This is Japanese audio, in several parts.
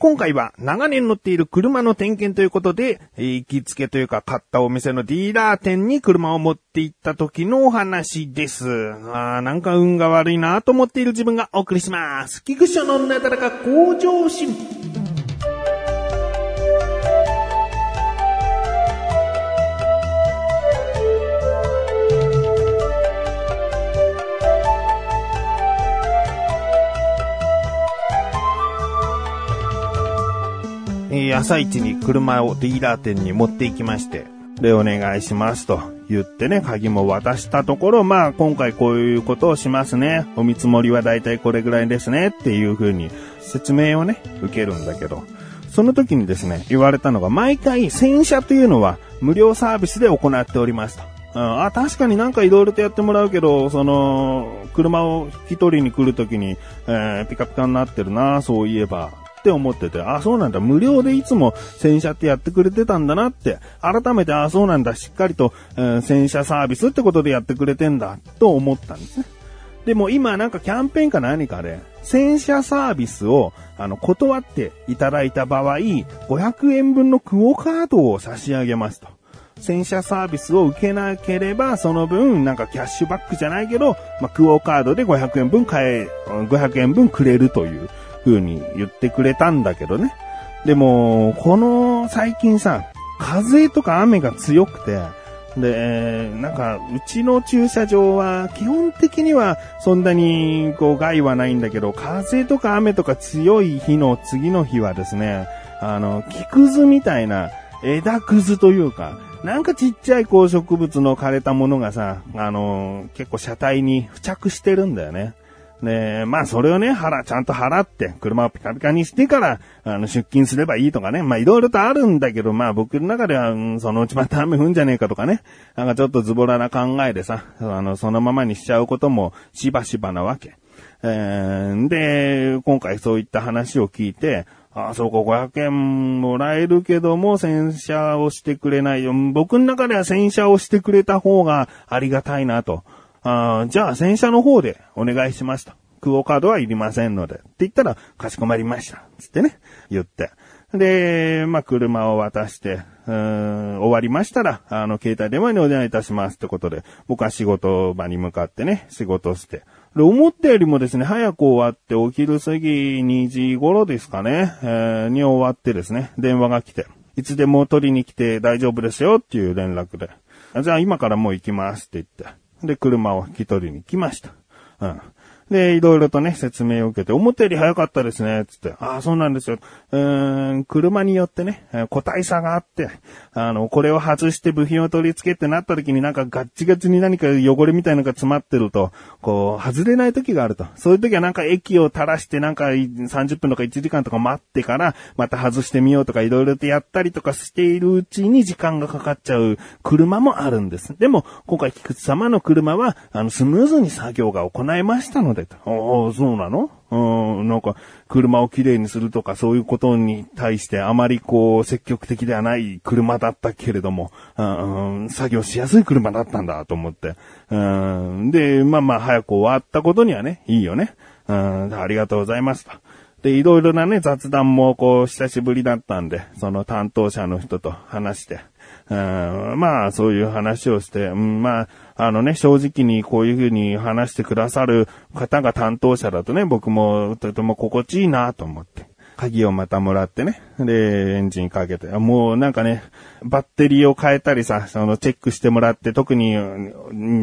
今回は長年乗っている車の点検ということで、行きつけというか買ったお店のディーラー店に車を持って行った時のお話です。あーなんか運が悪いなと思っている自分がお送りします。菊池のなだらか向上心。え朝一に車をディーラー店に持って行きまして、で、お願いしますと言ってね、鍵も渡したところ、まあ、今回こういうことをしますね。お見積もりはだいたいこれぐらいですねっていう風に説明をね、受けるんだけど、その時にですね、言われたのが、毎回洗車というのは無料サービスで行っておりますと。うん、あ、確かになんかいろいろとやってもらうけど、その、車を引き取りに来るときに、えー、ピカピカになってるな、そういえば、って思ってて、あ、そうなんだ、無料でいつも洗車ってやってくれてたんだなって、改めて、あ、そうなんだ、しっかりと、えー、洗車サービスってことでやってくれてんだ、と思ったんですね。でも今なんかキャンペーンか何かで、洗車サービスを、あの、断っていただいた場合、500円分のクオカードを差し上げますと。洗車サービスを受けなければ、その分、なんかキャッシュバックじゃないけど、まあ、クオカードで500円分買え、500円分くれるという。風に言ってくれたんだけどね。でも、この最近さ、風とか雨が強くて、で、なんか、うちの駐車場は基本的にはそんなにこう害はないんだけど、風とか雨とか強い日の次の日はですね、あの、木くずみたいな枝くずというか、なんかちっちゃいこう植物の枯れたものがさ、あの、結構車体に付着してるんだよね。で、まあそれをね、払、ちゃんと払って、車をピカピカにしてから、あの、出勤すればいいとかね。まあいろいろとあるんだけど、まあ僕の中では、うん、そのうちまた雨降んじゃねえかとかね。なんかちょっとズボラな考えでさ、あの、そのままにしちゃうこともしばしばなわけ。えー、で、今回そういった話を聞いて、あ、あそうか、500円もらえるけども、洗車をしてくれないよ。僕の中では洗車をしてくれた方がありがたいなと。あじゃあ、洗車の方でお願いしますと。クオカードはいりませんので。って言ったら、かしこまりました。つってね、言って。で、まあ、車を渡して、うーん、終わりましたら、あの、携帯電話にお電話いたしますってことで、僕は仕事場に向かってね、仕事して。で、思ったよりもですね、早く終わって、お昼過ぎ2時頃ですかね、えー、に終わってですね、電話が来て、いつでも取りに来て大丈夫ですよっていう連絡で、じゃあ今からもう行きますって言って、で、車を引き取りに来ました。うん。で、いろいろとね、説明を受けて、思ったより早かったですね、つって。ああ、そうなんですよ。うーん、車によってね、個体差があって、あの、これを外して部品を取り付けってなった時になんかガッチガチに何か汚れみたいなのが詰まってると、こう、外れない時があると。そういう時はなんか液を垂らしてなんか30分とか1時間とか待ってから、また外してみようとかいろいろとやったりとかしているうちに時間がかかっちゃう車もあるんです。でも、今回菊池様の車は、あの、スムーズに作業が行えましたので、でと。ああ、そうなの？うん、なんか、車をきれいにするとか、そういうことに対してあまりこう、積極的ではない車だったけれども、うん、作業しやすい車だったんだと思って。うん、で、まあまあ、早く終わったことにはね、いいよね。うん、ありがとうございますと。で、いろいろなね、雑談もこう、久しぶりだったんで、その担当者の人と話して、うん、まあ、そういう話をして、うん、まあ、あのね、正直にこういうふうに話してくださる方が担当者だとね、僕もとても心地いいなと思って。鍵をまたもらってね。で、エンジンかけて。もうなんかね、バッテリーを変えたりさ、そのチェックしてもらって特に、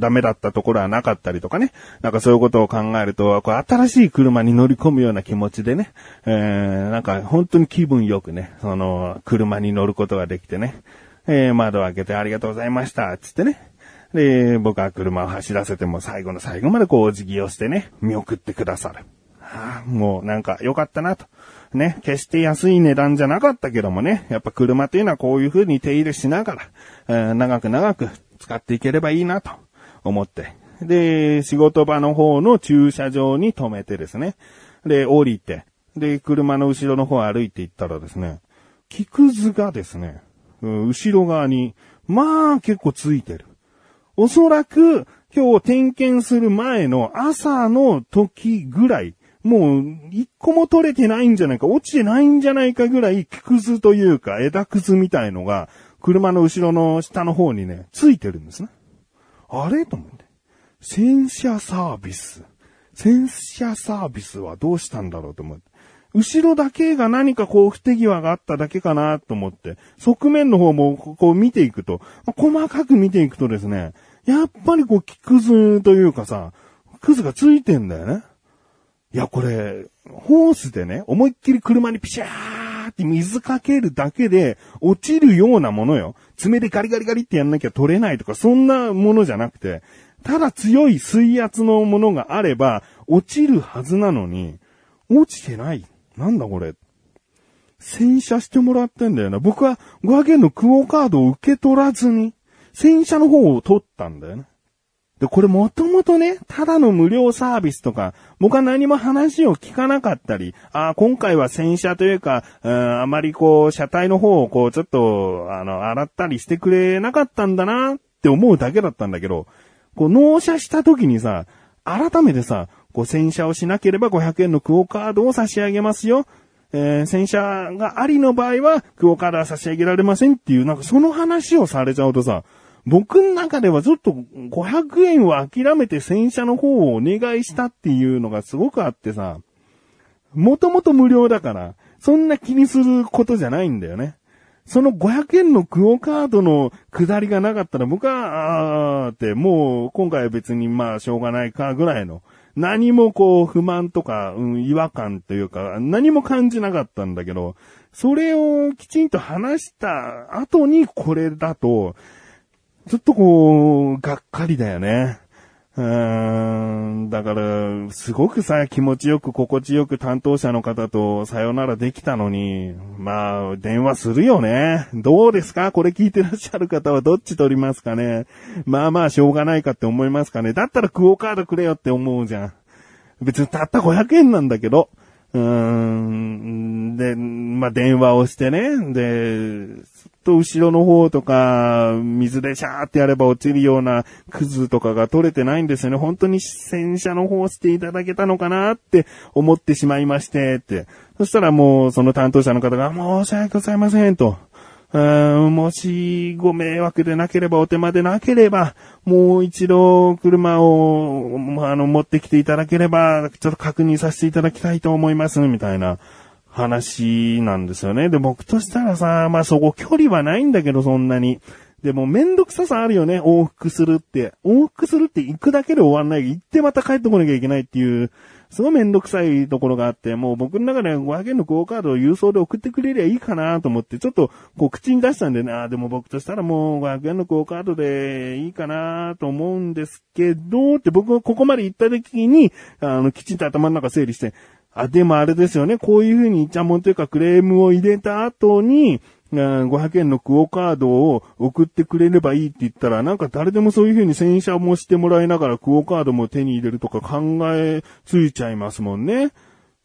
ダメだったところはなかったりとかね。なんかそういうことを考えると、こう新しい車に乗り込むような気持ちでね。えー、なんか本当に気分よくね、その、車に乗ることができてね。えー、窓開けてありがとうございました、つってね。で、僕は車を走らせても最後の最後までこうお辞儀をしてね、見送ってくださる。はあ、もうなんか良かったなと。ね、決して安い値段じゃなかったけどもね、やっぱ車っていうのはこういう風に手入れしながら、えー、長く長く使っていければいいなと思って。で、仕事場の方の駐車場に止めてですね。で、降りて、で、車の後ろの方歩いて行ったらですね、木くずがですね、うん後ろ側に、まあ結構ついてる。おそらく今日点検する前の朝の時ぐらい、もう、一個も取れてないんじゃないか、落ちてないんじゃないかぐらい木くずというか枝くずみたいのが、車の後ろの下の方にね、ついてるんですね。あれ？と思って。洗車サービス。洗車サービスはどうしたんだろう？と思って。後ろだけが何かこう不手際があっただけかなと思って、側面の方もこう見ていくと、細かく見ていくとですね、やっぱりこう木くずというかさ、くずがついてんだよね。いや、これ、ホースでね、思いっきり車にピシャーって水かけるだけで落ちるようなものよ。爪でガリガリガリってやんなきゃ取れないとか、そんなものじゃなくて、ただ強い水圧のものがあれば、落ちるはずなのに、落ちてない。なんだこれ。洗車してもらってんだよな。僕は500円のクオカードを受け取らずに、洗車の方を取ったんだよね。で、これもともとね、ただの無料サービスとか、僕は何も話を聞かなかったり、あ今回は洗車というか、うん、あまりこう、車体の方をこう、ちょっと、あの、洗ったりしてくれなかったんだなって思うだけだったんだけど、こう、納車した時にさ、改めてさ、こう、洗車をしなければ500円のクオカードを差し上げますよ。えー、洗車がありの場合は、クオカードは差し上げられませんっていう、なんかその話をされちゃうとさ、僕の中ではちょっと500円を諦めて洗車の方をお願いしたっていうのがすごくあってさ、もともと無料だから、そんな気にすることじゃないんだよね。その500円のクオカードの下りがなかったら僕は、あーって、もう今回は別にまあしょうがないかぐらいの、何もこう不満とか、うん、違和感というか、何も感じなかったんだけど、それをきちんと話した後にこれだと、ちょっとこう、がっかりだよね。うーん、だから、すごくさ、気持ちよく心地よく担当者の方とさよならできたのに、まあ、電話するよね。どうですか？これ聞いてらっしゃる方はどっち取りますかね？まあまあ、しょうがないかって思いますかね？だったらクオカードくれよって思うじゃん。別にたった500円なんだけど。うーん、で、まあ、電話をしてね。で、ずっと後ろの方とか、水でシャーってやれば落ちるようなクズとかが取れてないんですよね。本当に洗車の方していただけたのかなって思ってしまいまして、って。そしたらもうその担当者の方が申し訳ございませんと。うんもしご迷惑でなければお手間でなければ、もう一度車を、あの、持ってきていただければ、ちょっと確認させていただきたいと思います、みたいな。話なんですよね。で、僕としたらさ、まあそこ距離はないんだけど、そんなに。でもめんどくささあるよね、往復するって。往復するって行くだけで終わんない。行ってまた帰ってこなきゃいけないっていう、すごいめんどくさいところがあって、もう僕の中で500円のクオカードを郵送で送ってくれりゃいいかなと思って、ちょっとこう口に出したんでね、あでも僕としたらもう500円のクオカードでいいかなと思うんですけど、って。僕がここまで行った時に、あの、きちんと頭の中整理して、あ、でもあれですよね。こういうふうにイチャモンというかクレームを入れた後に、500円のクオカードを送ってくれればいいって言ったら、なんか誰でもそういう風に洗車もしてもらいながらクオカードも手に入れるとか考えついちゃいますもんね。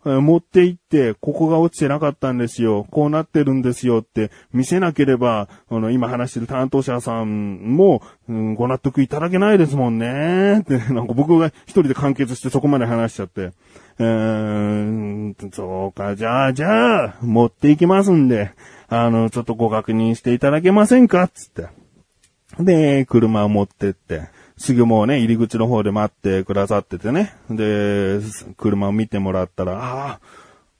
持って行って、ここが落ちてなかったんですよ。こうなってるんですよって見せなければ、あの、今話してる担当者さんも、うん、ご納得いただけないですもんね。って、なんか僕が一人で完結してそこまで話しちゃって。うーん、そうか、じゃあ、じゃあ、持っていきますんで、あの、ちょっとご確認していただけませんかつって。で、車を持ってって、すぐもうね、入り口の方で待ってくださっててね。で、車を見てもらったら、あ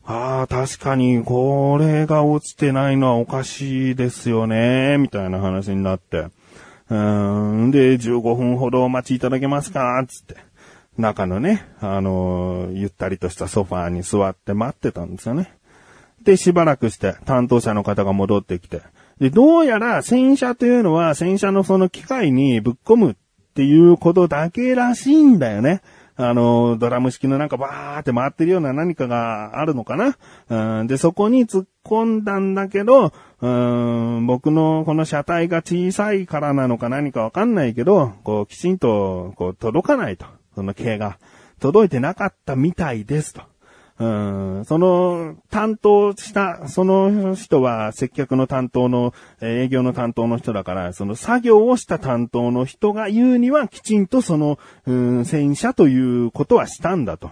あ、ああ、確かに、これが落ちてないのはおかしいですよね、みたいな話になって。うん、で、15分ほどお待ちいただけますかつって。中のね、あのー、ゆったりとしたソファーに座って待ってたんですよね。で、しばらくして担当者の方が戻ってきて、で、どうやら洗車というのは洗車のその機械にぶっ込むっっていうことだけらしいんだよね。あの、ドラム式のなんかバーって回ってるような何かがあるのかな。うん、で、そこに突っ込んだんだけど、うん、僕のこの車体が小さいからなのか何かわかんないけど、こう、きちんと、こう、届かないと。その毛が。届いてなかったみたいですと。うん、その担当した、その人は接客の担当の、営業の担当の人だから、その作業をした担当の人が言うにはきちんとその、うん、洗車ということはしたんだと。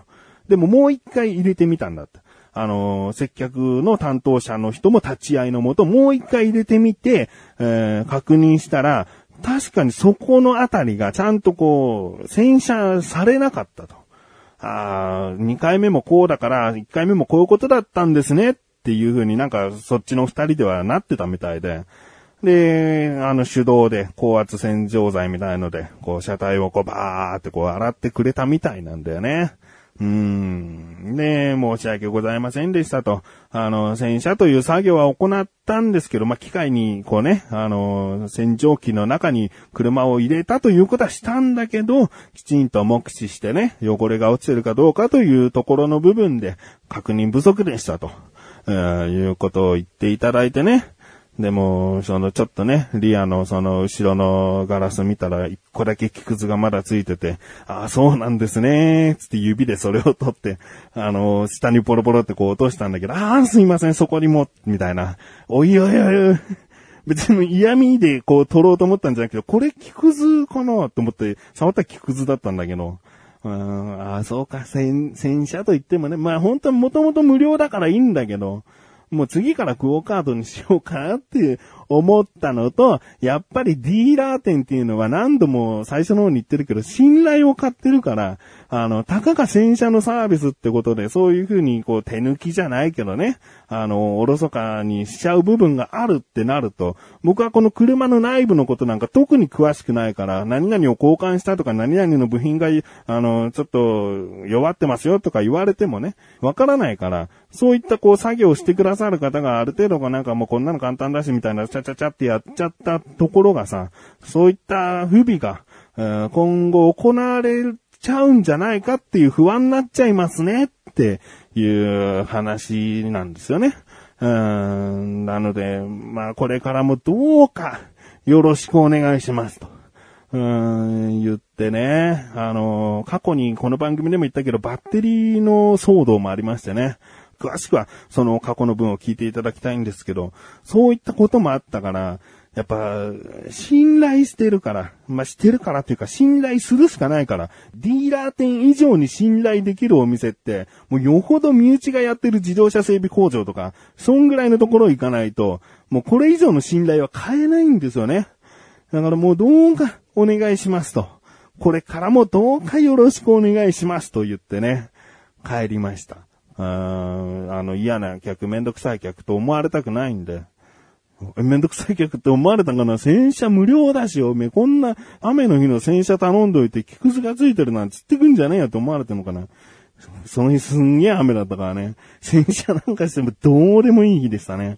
でももう一回入れてみたんだって。あの、接客の担当者の人も立ち会いのもと、もう一回入れてみて、えー、確認したら、確かにそこのあたりがちゃんとこう、洗車されなかったと。ああ、2回目もこうだから、1回目もこういうことだったんですねっていう風になんかそっちの2人ではなってたみたいで。で、あの手動で高圧洗浄剤みたいので、こう車体をこうバーってこう洗ってくれたみたいなんだよね。うーん。で、申し訳ございませんでしたと。あの、洗車という作業は行ったんですけど、まあ、機械に、こうね、あの、洗浄機の中に車を入れたということはしたんだけど、きちんと目視してね、汚れが落ちてるかどうかというところの部分で確認不足でしたと、えー、いうことを言っていただいてね。でも、そのちょっとね、リアのその後ろのガラス見たら一個だけ木くずがまだついてて、ああ、そうなんですね、つって指でそれを取って、あの、下にポロポロってこう落としたんだけど、ああ、すいません、そこにも、みたいな。おいおいおい、別に嫌味でこう取ろうと思ったんじゃなくて、これ木くずかなと思って、触った木くずだったんだけど、うん、ああ、そうか、洗、洗車と言ってもね、まあ本当はもともと無料だからいいんだけど、もう次からクオカードにしようかなって思ったのと、やっぱりディーラー店っていうのは何度も最初の方に言ってるけど、信頼を買ってるから、あの、たかが洗車のサービスってことで、そういうふうにこう手抜きじゃないけどね、あの、おろそかにしちゃう部分があるってなると、僕はこの車の内部のことなんか特に詳しくないから、何々を交換したとか何々の部品が、あの、ちょっと弱ってますよとか言われてもね、わからないから、そういったこう作業してくださる方がある程度がなんかもうこんなの簡単だしみたいな、ャチャチャってやっちゃったところがさ、そういった不備が、今後行われちゃうんじゃないかっていう不安になっちゃいますねっていう話なんですよね。うん、なので、まあこれからもどうかよろしくお願いしますと。うん、言ってね。あの、過去にこの番組でも言ったけど、バッテリーの騒動もありましてね。詳しくはその過去の文を聞いていただきたいんですけど、そういったこともあったから、やっぱ、信頼してるから、まあ、してるからっていうか、信頼するしかないから、ディーラー店以上に信頼できるお店って、もうよほど身内がやってる自動車整備工場とか、そんぐらいのところ行かないと、もうこれ以上の信頼は買えないんですよね。だからもうどうかお願いしますと。これからもどうかよろしくお願いしますと言ってね、帰りました。うんあの嫌な客、めんどくさい客と思われたくないんで。めんどくさい客って思われたかな？洗車無料だし、おめえこんな雨の日の洗車頼んどいて木くずがついてるなんつってくんじゃねえよって思われてんのかなその日すんげえ雨だったからね。洗車なんかしてもどうでもいい日でしたね。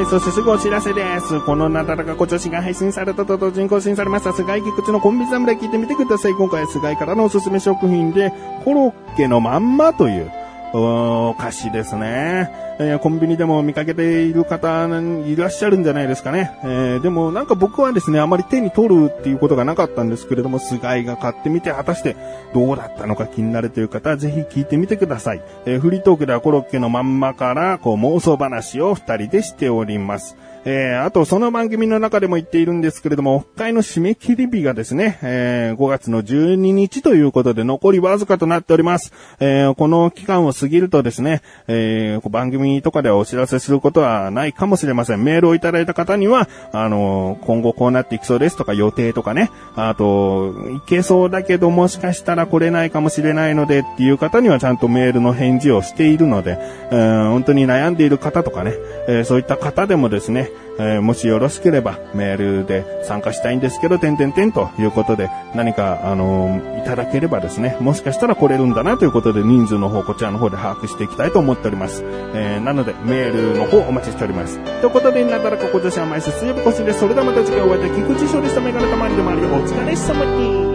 いそしてすぐお知らせです。このなだらかご調子が配信されたと同時に更新されました、菅井菊池のコンビニ侍聞いてみてください。今回は菅井からのおすすめ食品で、コロッケのまんまという、お菓子ですね。えー、コンビニでも見かけている方いらっしゃるんじゃないですかね。えー、でもなんか僕はですね、あまり手に取るっていうことがなかったんですけれども、菅井が買ってみて果たしてどうだったのか気になるという方はぜひ聞いてみてください。えー、フリートークではコロッケのまんまからこう妄想話を二人でしております。えー、あとその番組の中でも言っているんですけれども、オフ会の締め切り日がですね、えー、5月の12日ということで残りわずかとなっております。えー、この期間を過ぎるとですね、えー、番組とかではお知らせすることはないかもしれません。メールをいただいた方には、あの今後こうなっていきそうですとか予定とかね、あと、いけそうだけどもしかしたら来れないかもしれないのでっていう方にはちゃんとメールの返事をしているので、うん、本当に悩んでいる方とかね、えー、そういった方でもですね、えー、もしよろしければメールで参加したいんですけど、てんてんてんということで何か、あのー、いただければですね、もしかしたら来れるんだなということで人数の方、こちらの方で把握していきたいと思っております。えー、なので、メールの方お待ちしております。ということで、なだらか今年は毎週水曜日更新です。それではまた次回お会いでき、菊池勝利したメガネたまりでもあるよ。お疲れ様です。